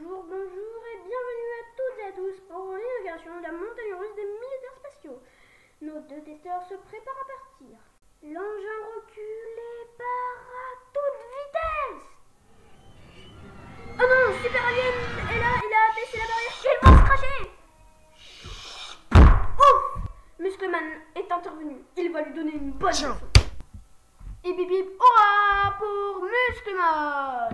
Bonjour, bonjour et bienvenue à toutes et à tous pour l'inauguration de la montagne russe des militaires spatiaux. Nos deux testeurs se préparent à partir. L'engin recule et part à toute vitesse. Oh non, Super Alien est là, il a baissé la barrière, ils va se cracher Ouf Muscleman est intervenu, il va lui donner une bonne leçon. Et bip bip, hurrah pour Muscleman